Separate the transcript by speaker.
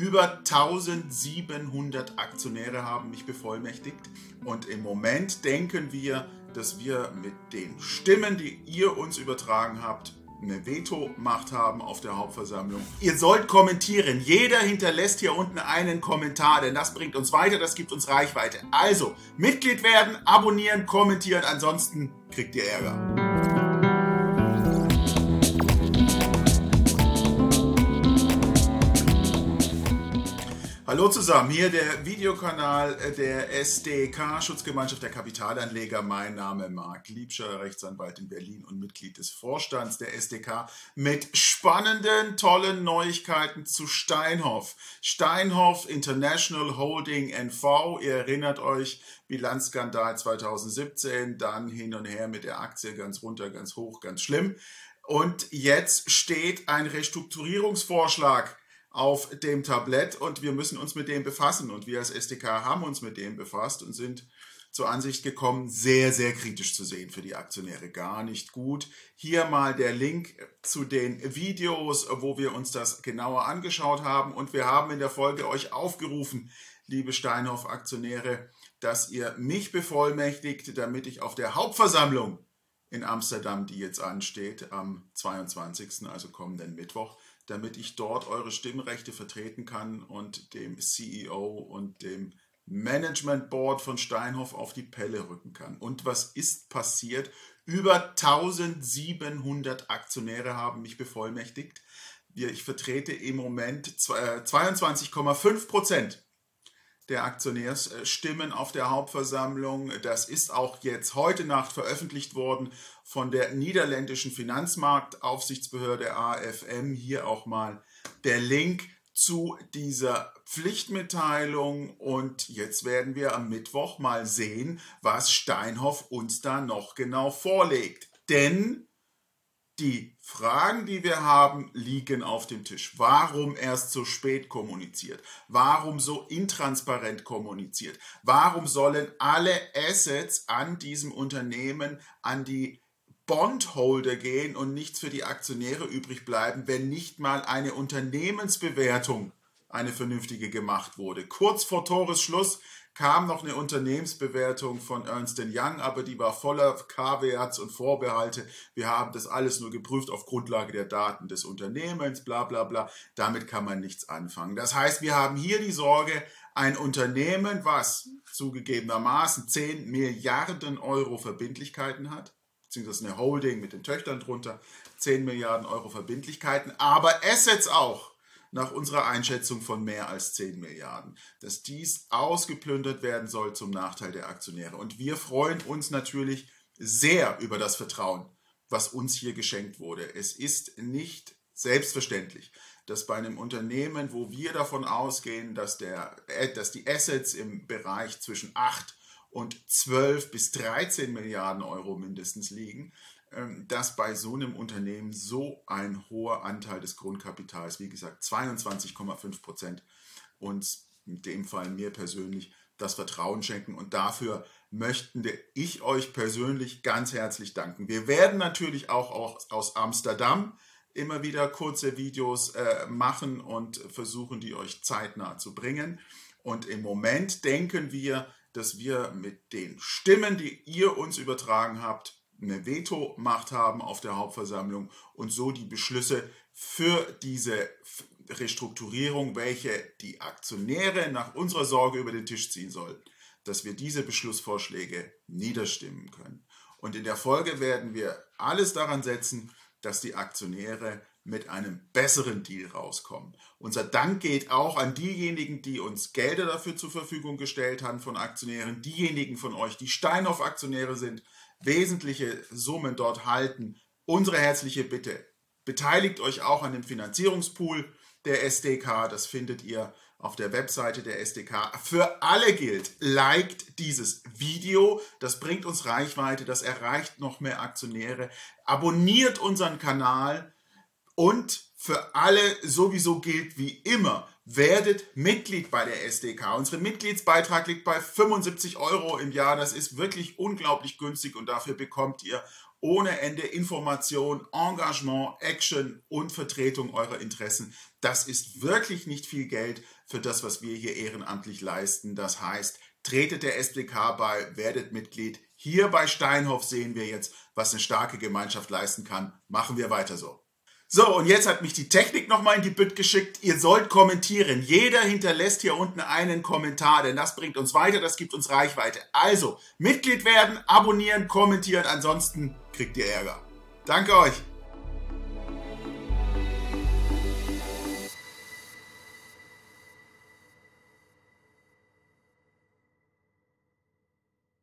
Speaker 1: Über 1700 Aktionäre haben mich bevollmächtigt und im Moment denken wir, dass wir mit den Stimmen, die ihr uns übertragen habt, eine Veto-Macht haben auf der Hauptversammlung. Ihr sollt kommentieren. Jeder hinterlässt hier unten einen Kommentar, denn das bringt uns weiter, das gibt uns Reichweite. Also, Mitglied werden, abonnieren, kommentieren, ansonsten kriegt ihr Ärger. Hallo zusammen, hier der Videokanal der SDK, Schutzgemeinschaft der Kapitalanleger. Mein Name Marc Liebscher, Rechtsanwalt in Berlin und Mitglied des Vorstands der SDK mit spannenden, tollen Neuigkeiten zu Steinhoff. Steinhoff International Holding NV, ihr erinnert euch, Bilanzskandal 2017, dann hin und her mit der Aktie ganz runter, ganz hoch, ganz schlimm. Und jetzt steht ein Restrukturierungsvorschlag auf dem Tablett und wir müssen uns mit dem befassen. Und wir als SDK haben uns mit dem befasst und sind zur Ansicht gekommen, sehr, sehr kritisch zu sehen für die Aktionäre. Gar nicht gut. Hier mal der Link zu den Videos, wo wir uns das genauer angeschaut haben. Und wir haben in der Folge euch aufgerufen, liebe Steinhoff-Aktionäre, dass ihr mich bevollmächtigt, damit ich auf der Hauptversammlung in Amsterdam, die jetzt ansteht, am 22., also kommenden Mittwoch, damit ich dort eure Stimmrechte vertreten kann und dem CEO und dem Management Board von Steinhoff auf die Pelle rücken kann. Und was ist passiert? Über 1700 Aktionäre haben mich bevollmächtigt. Ich vertrete im Moment 22,5 äh, Prozent der Aktionärsstimmen auf der Hauptversammlung. Das ist auch jetzt heute Nacht veröffentlicht worden von der niederländischen Finanzmarktaufsichtsbehörde AFM. Hier auch mal der Link zu dieser Pflichtmitteilung und jetzt werden wir am Mittwoch mal sehen, was Steinhoff uns da noch genau vorlegt. Denn die Fragen, die wir haben, liegen auf dem Tisch. Warum erst so spät kommuniziert? Warum so intransparent kommuniziert? Warum sollen alle Assets an diesem Unternehmen an die Bondholder gehen und nichts für die Aktionäre übrig bleiben, wenn nicht mal eine Unternehmensbewertung eine vernünftige gemacht wurde. Kurz vor Toresschluss kam noch eine Unternehmensbewertung von Ernst Young, aber die war voller Caveats und Vorbehalte. Wir haben das alles nur geprüft auf Grundlage der Daten des Unternehmens, bla bla bla. Damit kann man nichts anfangen. Das heißt, wir haben hier die Sorge, ein Unternehmen, was zugegebenermaßen 10 Milliarden Euro Verbindlichkeiten hat, beziehungsweise eine Holding mit den Töchtern drunter, 10 Milliarden Euro Verbindlichkeiten, aber Assets auch nach unserer Einschätzung von mehr als 10 Milliarden, dass dies ausgeplündert werden soll zum Nachteil der Aktionäre. Und wir freuen uns natürlich sehr über das Vertrauen, was uns hier geschenkt wurde. Es ist nicht selbstverständlich, dass bei einem Unternehmen, wo wir davon ausgehen, dass, der, äh, dass die Assets im Bereich zwischen 8 und 12 bis 13 Milliarden Euro mindestens liegen, dass bei so einem Unternehmen so ein hoher Anteil des Grundkapitals, wie gesagt 22,5 Prozent, uns in dem Fall mir persönlich das Vertrauen schenken. Und dafür möchten ich euch persönlich ganz herzlich danken. Wir werden natürlich auch aus Amsterdam immer wieder kurze Videos äh, machen und versuchen, die euch zeitnah zu bringen. Und im Moment denken wir, dass wir mit den Stimmen, die ihr uns übertragen habt, eine Veto-Macht haben auf der Hauptversammlung und so die Beschlüsse für diese Restrukturierung, welche die Aktionäre nach unserer Sorge über den Tisch ziehen soll, dass wir diese Beschlussvorschläge niederstimmen können. Und in der Folge werden wir alles daran setzen, dass die Aktionäre mit einem besseren Deal rauskommen. Unser Dank geht auch an diejenigen, die uns Gelder dafür zur Verfügung gestellt haben von Aktionären, diejenigen von euch, die Steinhoff-Aktionäre sind, wesentliche Summen dort halten. Unsere herzliche Bitte, beteiligt euch auch an dem Finanzierungspool der SDK. Das findet ihr auf der Webseite der SDK. Für alle gilt, liked dieses Video. Das bringt uns Reichweite, das erreicht noch mehr Aktionäre. Abonniert unseren Kanal Und für alle sowieso gilt wie immer, werdet Mitglied bei der SDK. Unser Mitgliedsbeitrag liegt bei 75 Euro im Jahr. Das ist wirklich unglaublich günstig und dafür bekommt ihr ohne Ende Information, Engagement, Action und Vertretung eurer Interessen. Das ist wirklich nicht viel Geld für das, was wir hier ehrenamtlich leisten. Das heißt, tretet der SDK bei, werdet Mitglied. Hier bei Steinhoff sehen wir jetzt, was eine starke Gemeinschaft leisten kann. Machen wir weiter so. So, und jetzt hat mich die Technik nochmal in die Bütt geschickt. Ihr sollt kommentieren. Jeder hinterlässt hier unten einen Kommentar, denn das bringt uns weiter, das gibt uns Reichweite. Also, Mitglied werden, abonnieren, kommentieren, ansonsten kriegt ihr Ärger. Danke euch.